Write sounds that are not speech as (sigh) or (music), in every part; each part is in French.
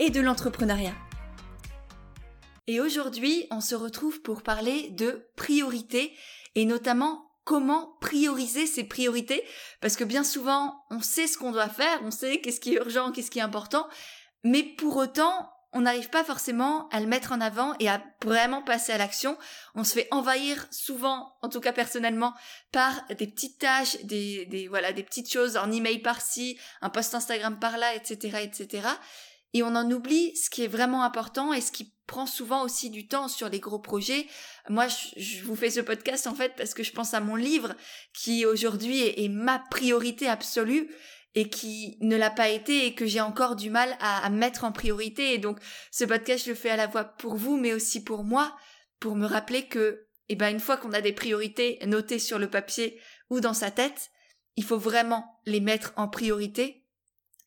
et de l'entrepreneuriat. Et aujourd'hui, on se retrouve pour parler de priorités et notamment comment prioriser ses priorités parce que bien souvent, on sait ce qu'on doit faire, on sait qu'est-ce qui est urgent, qu'est-ce qui est important, mais pour autant, on n'arrive pas forcément à le mettre en avant et à vraiment passer à l'action. On se fait envahir souvent, en tout cas personnellement, par des petites tâches, des, des voilà, des petites choses, en email par-ci, un post Instagram par-là, etc., etc. Et on en oublie ce qui est vraiment important et ce qui prend souvent aussi du temps sur les gros projets. Moi, je, vous fais ce podcast en fait parce que je pense à mon livre qui aujourd'hui est ma priorité absolue et qui ne l'a pas été et que j'ai encore du mal à, mettre en priorité. Et donc, ce podcast, je le fais à la fois pour vous, mais aussi pour moi, pour me rappeler que, eh ben, une fois qu'on a des priorités notées sur le papier ou dans sa tête, il faut vraiment les mettre en priorité.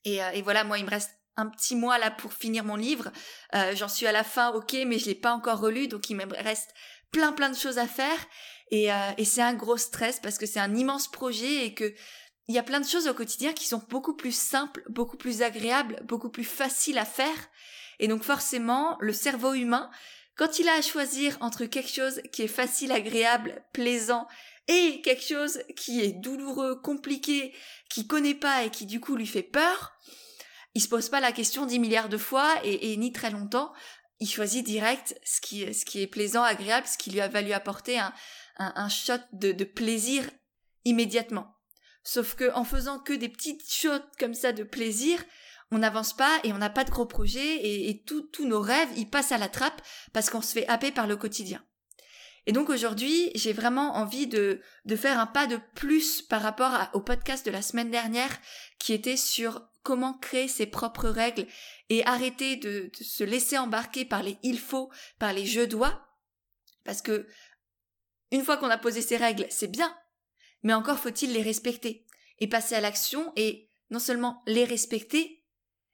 Et, euh, et voilà, moi, il me reste un petit mois là pour finir mon livre. Euh, J'en suis à la fin, ok, mais je l'ai pas encore relu, donc il me reste plein plein de choses à faire. Et, euh, et c'est un gros stress parce que c'est un immense projet et que il y a plein de choses au quotidien qui sont beaucoup plus simples, beaucoup plus agréables, beaucoup plus faciles à faire. Et donc forcément, le cerveau humain, quand il a à choisir entre quelque chose qui est facile, agréable, plaisant, et quelque chose qui est douloureux, compliqué, qui connaît pas et qui du coup lui fait peur, il se pose pas la question dix milliards de fois et, ni très longtemps. Il choisit direct ce qui, ce qui est plaisant, agréable, ce qui lui a valu apporter un, un, shot de, de plaisir immédiatement. Sauf que en faisant que des petites choses comme ça de plaisir, on n'avance pas et on n'a pas de gros projets et, et tous nos rêves, ils passent à la trappe parce qu'on se fait happer par le quotidien. Et donc aujourd'hui, j'ai vraiment envie de, de faire un pas de plus par rapport au podcast de la semaine dernière qui était sur comment créer ses propres règles et arrêter de, se laisser embarquer par les il faut, par les je dois. Parce que une fois qu'on a posé ses règles, c'est bien, mais encore faut-il les respecter et passer à l'action et non seulement les respecter,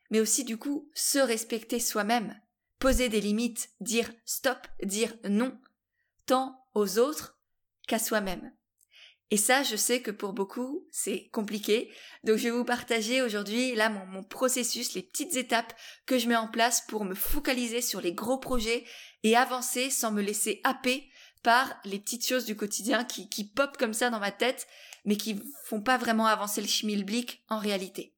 mais aussi du coup se respecter soi-même, poser des limites, dire stop, dire non, tant aux autres qu'à soi-même. Et ça, je sais que pour beaucoup, c'est compliqué. Donc je vais vous partager aujourd'hui là mon, processus, les petites étapes que je mets en place pour me focaliser sur les gros projets et avancer sans me laisser happer par les petites choses du quotidien qui, qui popent comme ça dans ma tête, mais qui font pas vraiment avancer le schmilblick en réalité.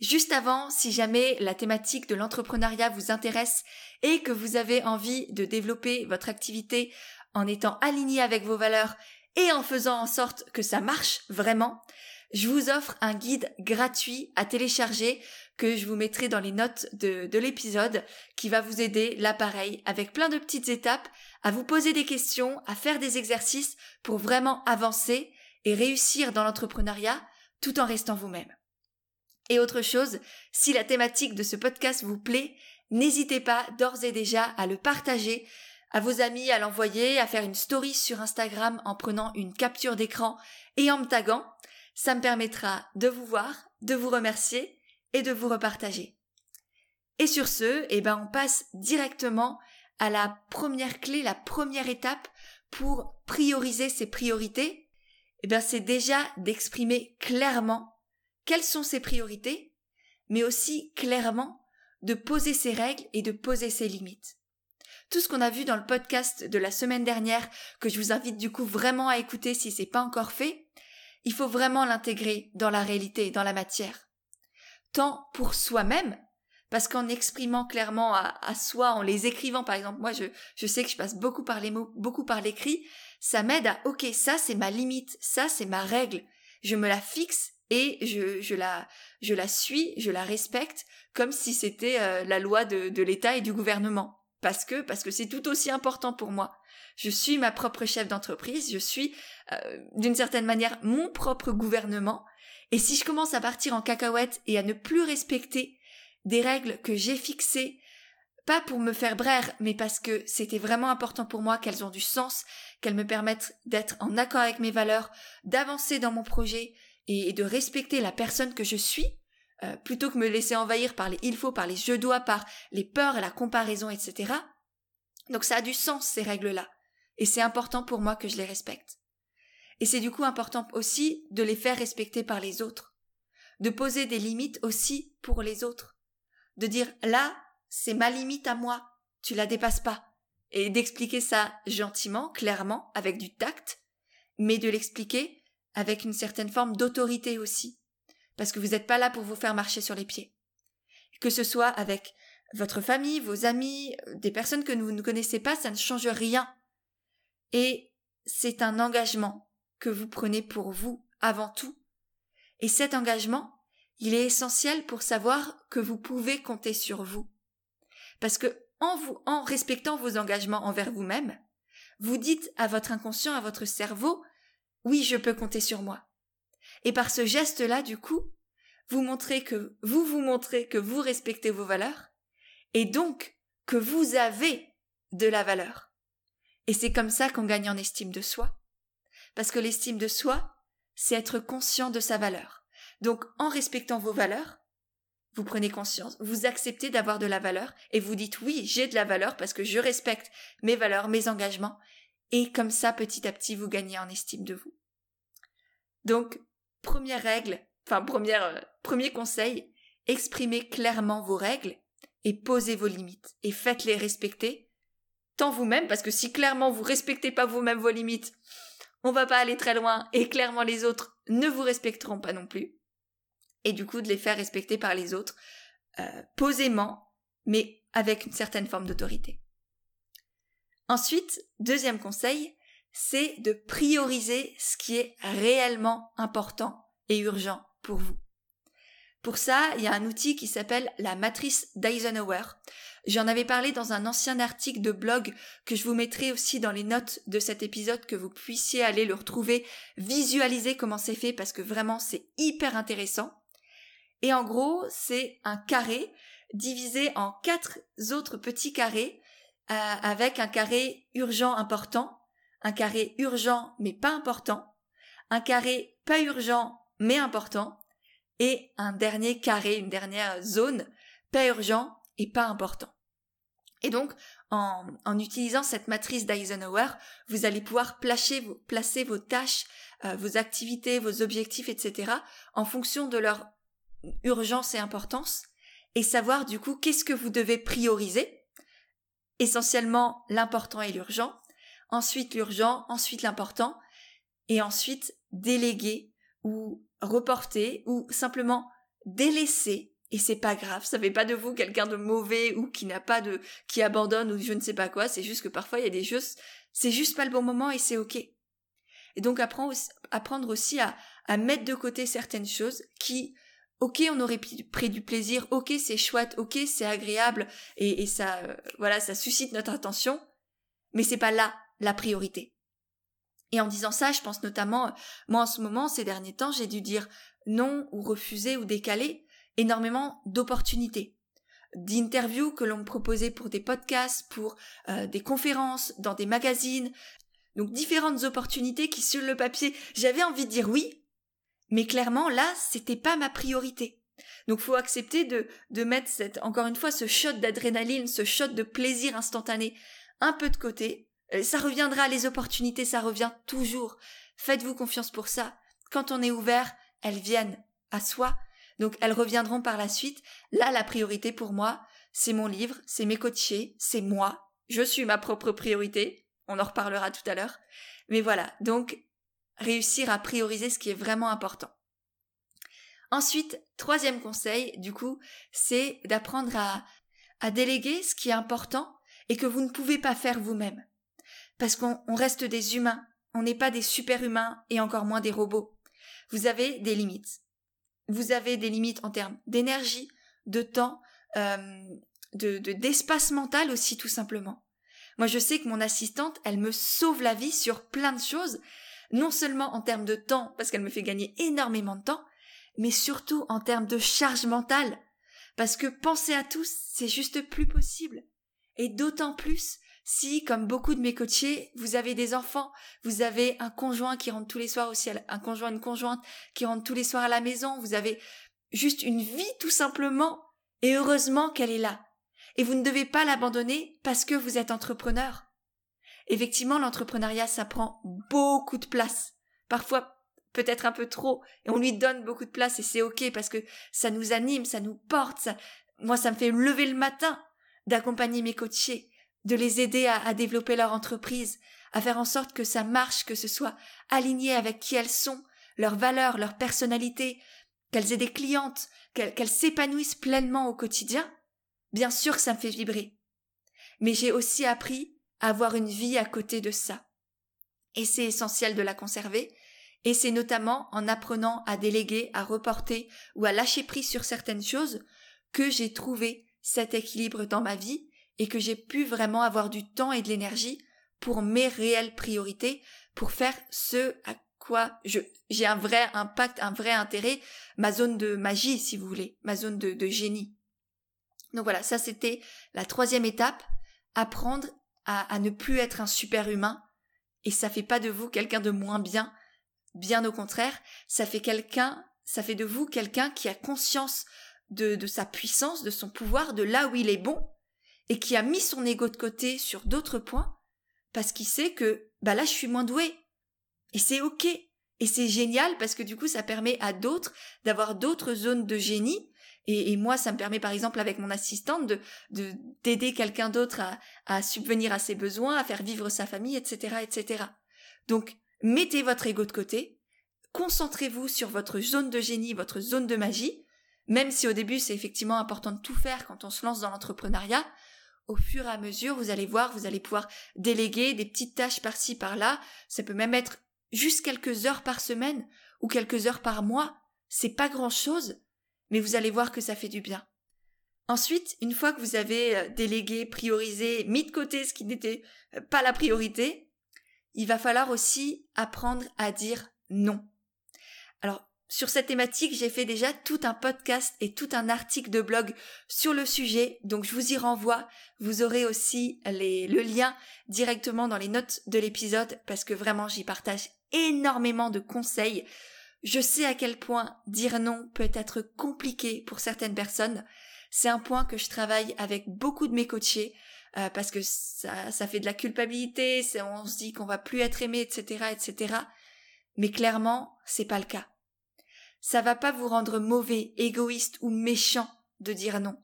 Juste avant, si jamais la thématique de l'entrepreneuriat vous intéresse et que vous avez envie de développer votre activité en étant aligné avec vos valeurs et en faisant en sorte que ça marche vraiment, je vous offre un guide gratuit à télécharger que je vous mettrai dans les notes de, de l'épisode qui va vous aider, là pareil, avec plein de petites étapes, à vous poser des questions, à faire des exercices pour vraiment avancer et réussir dans l'entrepreneuriat tout en restant vous-même. Et autre chose, si la thématique de ce podcast vous plaît, n'hésitez pas d'ores et déjà à le partager à vos amis, à l'envoyer, à faire une story sur Instagram en prenant une capture d'écran et en me taguant. Ça me permettra de vous voir, de vous remercier et de vous repartager. Et sur ce, eh ben, on passe directement à la première clé, la première étape pour prioriser ses priorités. Eh bien, c'est déjà d'exprimer clairement quelles sont ses priorités, mais aussi clairement de poser ses règles et de poser ses limites. Tout ce qu'on a vu dans le podcast de la semaine dernière, que je vous invite du coup vraiment à écouter si c'est pas encore fait, il faut vraiment l'intégrer dans la réalité, dans la matière. Tant pour soi-même, parce qu'en exprimant clairement à, soi, en les écrivant par exemple, moi je, sais que je passe beaucoup par les mots, beaucoup par l'écrit, ça m'aide à ok, ça c'est ma limite, ça c'est ma règle, je me la fixe et je, je, la, je la suis, je la respecte comme si c'était euh, la loi de, de l'État et du gouvernement. Parce que parce que c'est tout aussi important pour moi. Je suis ma propre chef d'entreprise, je suis euh, d'une certaine manière mon propre gouvernement. Et si je commence à partir en cacahuète et à ne plus respecter des règles que j'ai fixées, pas pour me faire braire, mais parce que c'était vraiment important pour moi qu'elles ont du sens, qu'elles me permettent d'être en accord avec mes valeurs, d'avancer dans mon projet et de respecter la personne que je suis, euh, plutôt que me laisser envahir par les il faut, par les je dois, par les peurs la comparaison, etc. Donc ça a du sens, ces règles-là. Et c'est important pour moi que je les respecte. Et c'est du coup important aussi de les faire respecter par les autres. De poser des limites aussi pour les autres. De dire là, c'est ma limite à moi, tu la dépasses pas. Et d'expliquer ça gentiment, clairement, avec du tact, mais de l'expliquer avec une certaine forme d'autorité aussi. Parce que vous n'êtes pas là pour vous faire marcher sur les pieds. Que ce soit avec votre famille, vos amis, des personnes que vous ne connaissez pas, ça ne change rien. Et c'est un engagement que vous prenez pour vous avant tout. Et cet engagement, il est essentiel pour savoir que vous pouvez compter sur vous. Parce que en vous, en respectant vos engagements envers vous-même, vous dites à votre inconscient, à votre cerveau, oui, je peux compter sur moi. Et par ce geste-là, du coup, vous montrez que, vous vous montrez que vous respectez vos valeurs, et donc que vous avez de la valeur. Et c'est comme ça qu'on gagne en estime de soi. Parce que l'estime de soi, c'est être conscient de sa valeur. Donc, en respectant vos valeurs, vous prenez conscience, vous acceptez d'avoir de la valeur et vous dites oui, j'ai de la valeur parce que je respecte mes valeurs, mes engagements et comme ça, petit à petit, vous gagnez en estime de vous. Donc, première règle, enfin, euh, premier conseil, exprimez clairement vos règles et posez vos limites et faites-les respecter tant vous-même parce que si clairement vous respectez pas vous-même vos limites, on va pas aller très loin et clairement les autres ne vous respecteront pas non plus et du coup de les faire respecter par les autres euh, posément, mais avec une certaine forme d'autorité. Ensuite, deuxième conseil, c'est de prioriser ce qui est réellement important et urgent pour vous. Pour ça, il y a un outil qui s'appelle la matrice d'Eisenhower. J'en avais parlé dans un ancien article de blog que je vous mettrai aussi dans les notes de cet épisode que vous puissiez aller le retrouver, visualiser comment c'est fait parce que vraiment c'est hyper intéressant. Et en gros, c'est un carré divisé en quatre autres petits carrés euh, avec un carré urgent important, un carré urgent mais pas important, un carré pas urgent mais important, et un dernier carré, une dernière zone, pas urgent et pas important. Et donc, en, utilisant cette matrice d'Eisenhower, vous allez pouvoir placer vos, placer vos tâches, euh, vos activités, vos objectifs, etc., en fonction de leur urgence et importance et savoir du coup qu'est-ce que vous devez prioriser. Essentiellement l'important et l'urgent, ensuite l'urgent, ensuite l'important, et ensuite déléguer ou reporter ou simplement délaisser. Et c'est pas grave, ça fait pas de vous quelqu'un de mauvais ou qui n'a pas de qui abandonne ou je ne sais pas quoi, c'est juste que parfois il y a des choses c'est juste pas le bon moment et c'est OK. Et donc apprendre aussi à, à mettre de côté certaines choses qui ok on aurait pris du plaisir ok c'est chouette ok c'est agréable et, ça euh, voilà ça suscite notre attention mais c'est pas là la priorité et en disant ça je pense notamment moi en ce moment ces derniers temps j'ai dû dire non ou refuser ou décaler énormément d'opportunités d'interviews que l'on me proposait pour des podcasts pour euh, des conférences dans des magazines donc différentes opportunités qui sur le papier j'avais envie de dire oui mais clairement, là, c'était pas ma priorité. Donc faut accepter de, mettre encore une fois, ce shot d'adrénaline, ce shot de plaisir instantané un peu de côté. Euh, ça reviendra, les opportunités, ça revient toujours. Faites-vous confiance pour ça. Quand on est ouvert, elles viennent à soi. Donc elles reviendront par la suite. Là, la priorité pour moi, c'est mon livre, c'est mes coachés, c'est moi. Je suis ma propre priorité. On en reparlera tout à l'heure. Mais voilà. Donc, réussir à prioriser ce qui est vraiment important. Ensuite, troisième conseil, du coup, c'est d'apprendre à, à déléguer ce qui est important et que vous ne pouvez pas faire vous-même. Parce qu'on reste des humains, on n'est pas des super-humains et encore moins des robots. Vous avez des limites. Vous avez des limites en termes d'énergie, de temps, euh, de d'espace mental aussi tout simplement. Moi je sais que mon assistante, elle me sauve la vie sur plein de choses non seulement en termes de temps, parce qu'elle me fait gagner énormément de temps, mais surtout en termes de charge mentale. Parce que penser à tous, c'est juste plus possible. Et d'autant plus si, comme beaucoup de mes coachés, vous avez des enfants, vous avez un conjoint qui rentre tous les soirs aussi, un conjoint, une conjointe qui rentre tous les soirs à la maison, vous avez juste une vie tout simplement, et heureusement qu'elle est là. Et vous ne devez pas l'abandonner parce que vous êtes entrepreneur. Effectivement, l'entrepreneuriat, ça prend beaucoup de place. Parfois, peut-être un peu trop, et on lui donne beaucoup de place, et c'est ok parce que ça nous anime, ça nous porte, ça... moi, ça me fait lever le matin d'accompagner mes coachés, de les aider à, développer leur entreprise, à faire en sorte que ça marche, que ce soit aligné avec qui elles sont, leurs valeurs, leur personnalité, qu'elles aient des clientes, qu'elles s'épanouissent pleinement au quotidien, bien sûr ça me fait vibrer. Mais j'ai aussi appris à avoir une vie à côté de ça. Et c'est essentiel de la conserver, et c'est notamment en apprenant à déléguer, à reporter ou à lâcher prise sur certaines choses que j'ai trouvé cet équilibre dans ma vie et que j'ai pu vraiment avoir du temps et de l'énergie pour mes réelles priorités, pour faire ce à quoi j'ai un vrai impact, un vrai intérêt, ma zone de magie, si vous voulez, ma zone de, génie. Donc voilà, ça c'était la troisième étape, apprendre à, ne plus être un super humain, et ça fait pas de vous quelqu'un de moins bien, bien au contraire, ça fait quelqu'un, ça fait de vous quelqu'un qui a conscience de sa puissance, de son pouvoir, de là où il est bon, et qui a mis son ego de côté sur d'autres points parce qu'il sait que bah là je suis moins doué et c'est ok. Et c'est génial parce que du coup ça permet à d'autres d'avoir d'autres zones de génie. Et, moi ça me permet par exemple avec mon assistante de d'aider quelqu'un d'autre à, subvenir à ses besoins à faire vivre sa famille etc etc donc mettez votre ego de côté. Concentrez-vous sur votre zone de génie votre zone de magie. Même si au début c'est effectivement important de tout faire quand on se lance dans l'entrepreneuriat, au fur et à mesure, vous allez voir, vous allez pouvoir déléguer des petites tâches par-ci, par-là. Ça peut même être juste quelques heures par semaine ou quelques heures par mois. C'est pas grand chose, mais vous allez voir que ça fait du bien. Ensuite, une fois que vous avez euh, délégué, priorisé, mis de côté ce qui n'était euh, pas la priorité, il va falloir aussi apprendre à dire non. Alors, sur cette thématique, j'ai fait déjà tout un podcast et tout un article de blog sur le sujet, donc je vous y renvoie. Vous aurez aussi le lien directement dans les notes de l'épisode parce que vraiment j'y partage énormément de conseils. Je sais à quel point dire non peut être compliqué pour certaines personnes. C'est un point que je travaille avec beaucoup de mes coachés euh, parce que ça, ça fait de la culpabilité, on se dit qu'on va plus être aimé, etc., etc. Mais clairement, c'est pas le cas ça va pas vous rendre mauvais, égoïste ou méchant de dire non.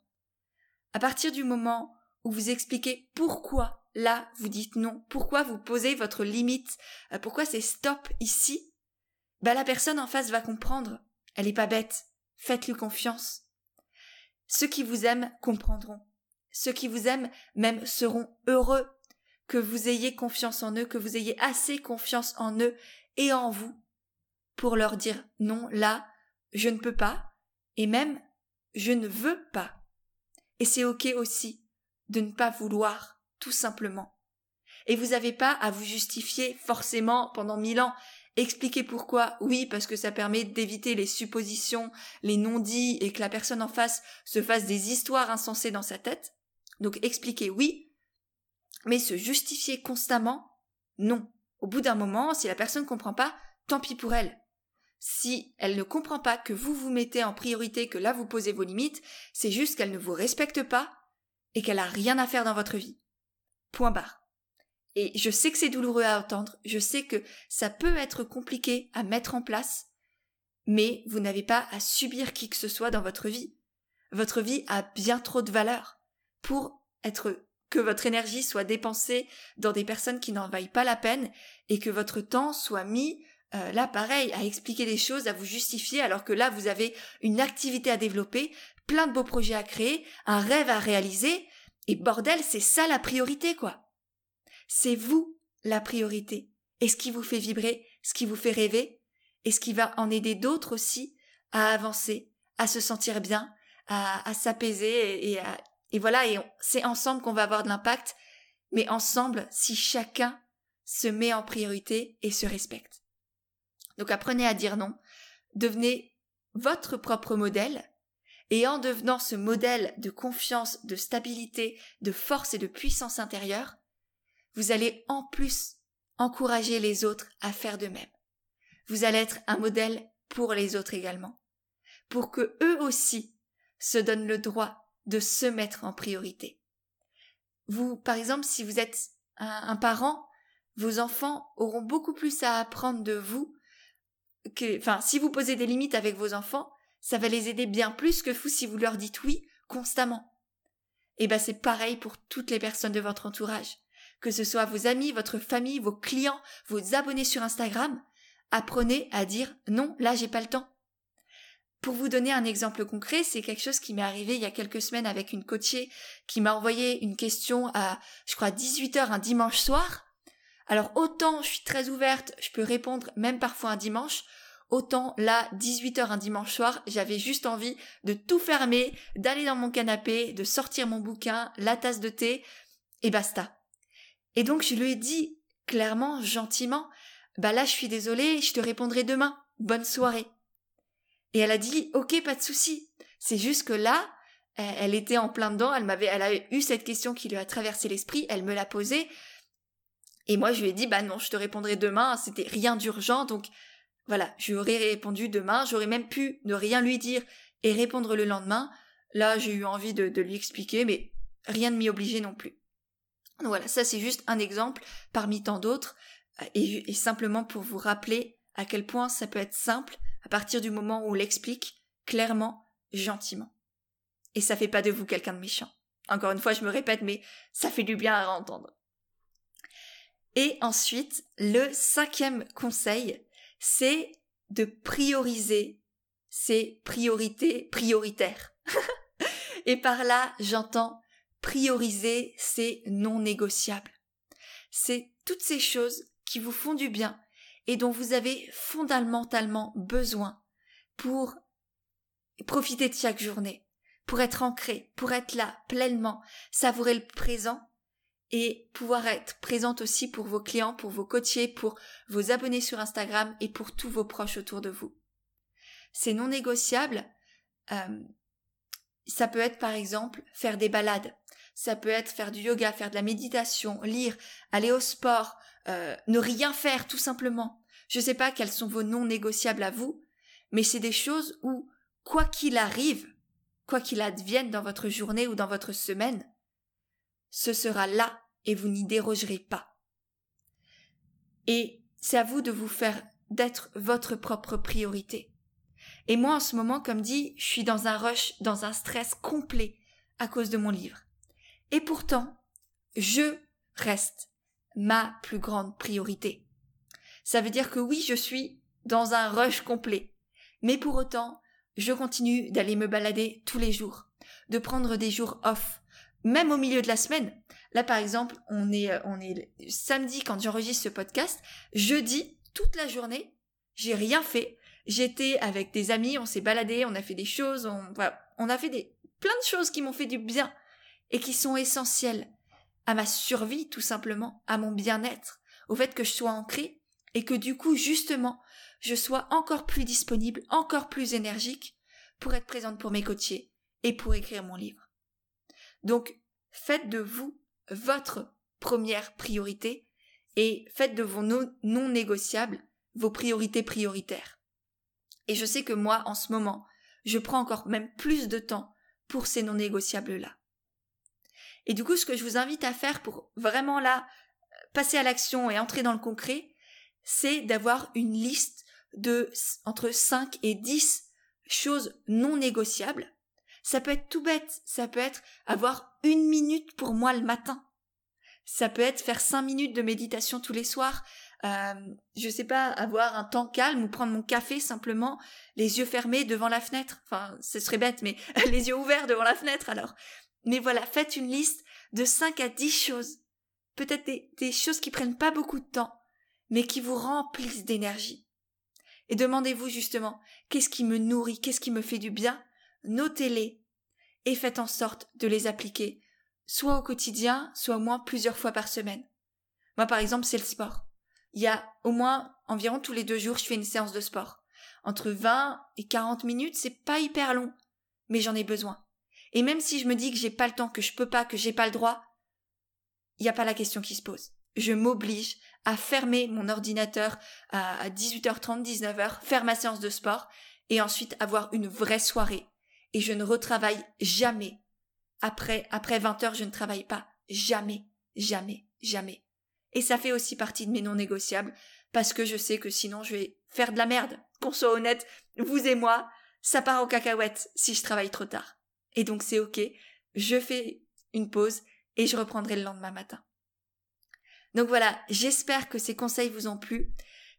À partir du moment où vous expliquez pourquoi là vous dites non, pourquoi vous posez votre limite, euh, pourquoi c'est stop ici, bah la personne en face va comprendre. Elle est pas bête. Faites-lui confiance. Ceux qui vous aiment comprendront. Ceux qui vous aiment même seront heureux que vous ayez confiance en eux, que vous ayez assez confiance en eux et en vous pour leur dire non, là, je ne peux pas, et même je ne veux pas. Et c'est ok aussi de ne pas vouloir, tout simplement. Et vous n'avez pas à vous justifier forcément pendant mille ans. Expliquez pourquoi. Oui, parce que ça permet d'éviter les suppositions, les non-dits et que la personne en face se fasse des histoires insensées dans sa tête. Donc expliquez oui, mais se justifier constamment, non. Au bout d'un moment, si la personne ne comprend pas, tant pis pour elle si elle ne comprend pas que vous vous mettez en priorité, que là vous posez vos limites, c'est juste qu'elle ne vous respecte pas et qu'elle a rien à faire dans votre vie. Point barre. Et je sais que c'est douloureux à entendre, je sais que ça peut être compliqué à mettre en place, mais vous n'avez pas à subir qui que ce soit dans votre vie. Votre vie a bien trop de valeur pour être que votre énergie soit dépensée dans des personnes qui n'en vaillent pas la peine et que votre temps soit mis euh, là, pareil, à expliquer des choses, à vous justifier, alors que là, vous avez une activité à développer, plein de beaux projets à créer, un rêve à réaliser, et bordel, c'est ça la priorité, quoi. C'est vous la priorité. Et ce qui vous fait vibrer, ce qui vous fait rêver, et ce qui va en aider d'autres aussi à avancer, à se sentir bien, à, s'apaiser, et, et voilà, et c'est ensemble qu'on va avoir de l'impact, mais ensemble si chacun se met en priorité et se respecte. Donc apprenez à dire non, devenez votre propre modèle Et en devenant ce modèle de confiance, de stabilité, de force et de puissance intérieure, vous allez en plus encourager les autres à faire de même. Vous allez être un modèle pour les autres également, pour que eux aussi se donnent le droit de se mettre en priorité. Vous, par exemple, si vous êtes un, parent, vos enfants auront beaucoup plus à apprendre de vous enfin, si vous posez des limites avec vos enfants, ça va les aider bien plus que vous si vous leur dites oui constamment. Et eh ben, c'est pareil pour toutes les personnes de votre entourage. Que ce soit vos amis, votre famille, vos clients, vos abonnés sur Instagram, apprenez à dire non, là j'ai pas le temps. Pour vous donner un exemple concret, c'est quelque chose qui m'est arrivé il y a quelques semaines avec une coachée qui m'a envoyé une question à, je crois, 18h un dimanche soir. Alors autant je suis très ouverte, je peux répondre même parfois un dimanche, autant là, 18h un dimanche soir, j'avais juste envie de tout fermer, d'aller dans mon canapé, de sortir mon bouquin, la tasse de thé, et basta. Et donc je lui ai dit clairement, gentiment, bah là je suis désolée, je te répondrai demain. Bonne soirée. Et elle a dit, ok, pas de souci. C'est juste que là, elle était en plein dedans, elle m'avait, elle a eu cette question qui lui a traversé l'esprit, elle me l'a posée. Et moi, je lui ai dit, bah non, je te répondrai demain, c'était rien d'urgent, donc voilà, je lui aurais répondu demain, j'aurais même pu ne rien lui dire et répondre le lendemain. Là, j'ai eu envie de, lui expliquer, mais rien ne m'y obligeait non plus. Donc voilà, ça c'est juste un exemple parmi tant d'autres, et simplement pour vous rappeler à quel point ça peut être simple à partir du moment où on l'explique clairement, gentiment. Et ça fait pas de vous quelqu'un de méchant. Encore une fois, je me répète, mais ça fait du bien à entendre. Et ensuite, le cinquième conseil, c'est de prioriser ses priorités prioritaires. (laughs) Et par là, j'entends prioriser ses non négociables. C'est toutes ces choses qui vous font du bien et dont vous avez fondamentalement besoin pour profiter de chaque journée, pour être ancré, pour être là pleinement, savourer le présent et pouvoir être présente aussi pour vos clients, pour vos coachés, pour vos abonnés sur Instagram et pour tous vos proches autour de vous. C'est non négociable. Euh, ça peut être par exemple faire des balades, ça peut être faire du yoga, faire de la méditation, lire, aller au sport, euh, ne rien faire tout simplement. Je ne sais pas quels sont vos non négociables à vous, mais c'est des choses où, quoi qu'il arrive, quoi qu'il advienne dans votre journée ou dans votre semaine, ce sera là et vous n'y dérogerez pas. Et c'est à vous de vous faire d'être votre propre priorité. Et moi, en ce moment, comme dit, je suis dans un rush, dans un stress complet à cause de mon livre. Et pourtant, je reste ma plus grande priorité. Ça veut dire que oui, je suis dans un rush complet. Mais pour autant, je continue d'aller me balader tous les jours, de prendre des jours off, même au milieu de la semaine. Là, par exemple, on est, euh, on est samedi quand j'enregistre ce podcast. Jeudi, toute la journée, j'ai rien fait. J'étais avec des amis, on s'est baladé, on a fait des choses, on, on a fait des, plein de choses qui m'ont fait du bien et qui sont essentielles à ma survie, tout simplement, à mon bien-être, au fait que je sois ancrée et que du coup, justement, je sois encore plus disponible, encore plus énergique pour être présente pour mes coachés et pour écrire mon livre. Donc, faites de vous votre première priorité et faites de vos non, non négociables vos priorités prioritaires. Et je sais que moi, en ce moment, je prends encore même plus de temps pour ces non négociables-là. Et du coup, ce que je vous invite à faire pour vraiment là passer à l'action et entrer dans le concret, c'est d'avoir une liste de entre 5 et 10 choses non négociables ça peut être tout bête, ça peut être avoir une minute pour moi le matin. Ça peut être faire cinq minutes de méditation tous les soirs. Euh, je sais pas, avoir un temps calme ou prendre mon café simplement, les yeux fermés devant la fenêtre. Enfin, ce serait bête, mais (laughs) les yeux ouverts devant la fenêtre alors. Mais voilà, faites une liste de 5 à 10 choses. Peut-être des, des choses qui prennent pas beaucoup de temps, mais qui vous remplissent d'énergie. Et demandez-vous justement, qu'est-ce qui me nourrit, qu'est-ce qui me fait du bien? Notez-les et faites en sorte de les appliquer, soit au quotidien, soit au moins plusieurs fois par semaine. Moi, par exemple, c'est le sport. Il y a au moins environ tous les deux jours, je fais une séance de sport. Entre 20 et 40 minutes, c'est pas hyper long. mais j'en ai besoin. Et même si je me dis que j'ai pas le temps, que je peux pas, que j'ai pas le droit, il n'y a pas la question qui se pose. Je m'oblige à fermer mon ordinateur à 18h30, 19h, faire ma séance de sport et ensuite avoir une vraie soirée. Et je ne retravaille jamais. Après, après 20 heures, je ne travaille pas. Jamais, jamais, jamais. Et ça fait aussi partie de mes non négociables parce que je sais que sinon je vais faire de la merde. Qu'on soit honnête, vous et moi, ça part aux cacahuètes si je travaille trop tard. Et donc c'est ok, je fais une pause et je reprendrai le lendemain matin. Donc voilà, j'espère que ces conseils vous ont plu.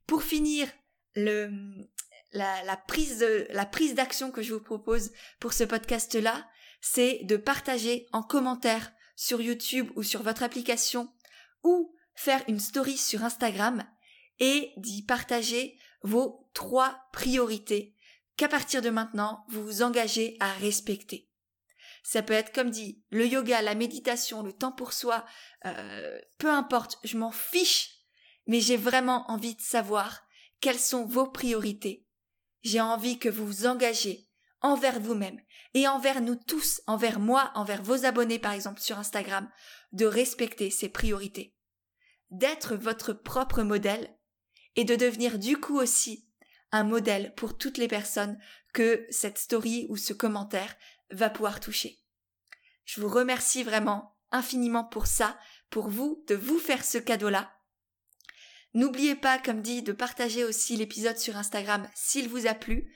Pour finir, le, la, prise la prise d'action que je vous propose pour ce podcast-là, c'est de partager en commentaire sur YouTube ou sur votre application ou faire une story sur Instagram et d'y partager vos trois priorités qu'à partir de maintenant vous vous engagez à respecter. Ça peut être comme dit le yoga, la méditation, le temps pour soi, euh, peu importe, je m'en fiche, mais j'ai vraiment envie de savoir quelles sont vos priorités. J'ai envie que vous vous engagez envers vous-même et envers nous tous, envers moi, envers vos abonnés par exemple sur Instagram, de respecter ces priorités, d'être votre propre modèle et de devenir du coup aussi un modèle pour toutes les personnes que cette story ou ce commentaire va pouvoir toucher. Je vous remercie vraiment infiniment pour ça, pour vous, de vous faire ce cadeau-là. N'oubliez pas, comme dit, de partager aussi l'épisode sur Instagram s'il vous a plu.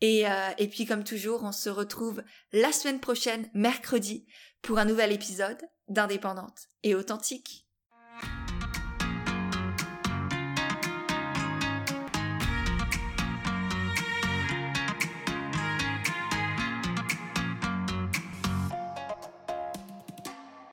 Et, euh, et puis comme toujours, on se retrouve la semaine prochaine, mercredi, pour un nouvel épisode d'Indépendante et authentique.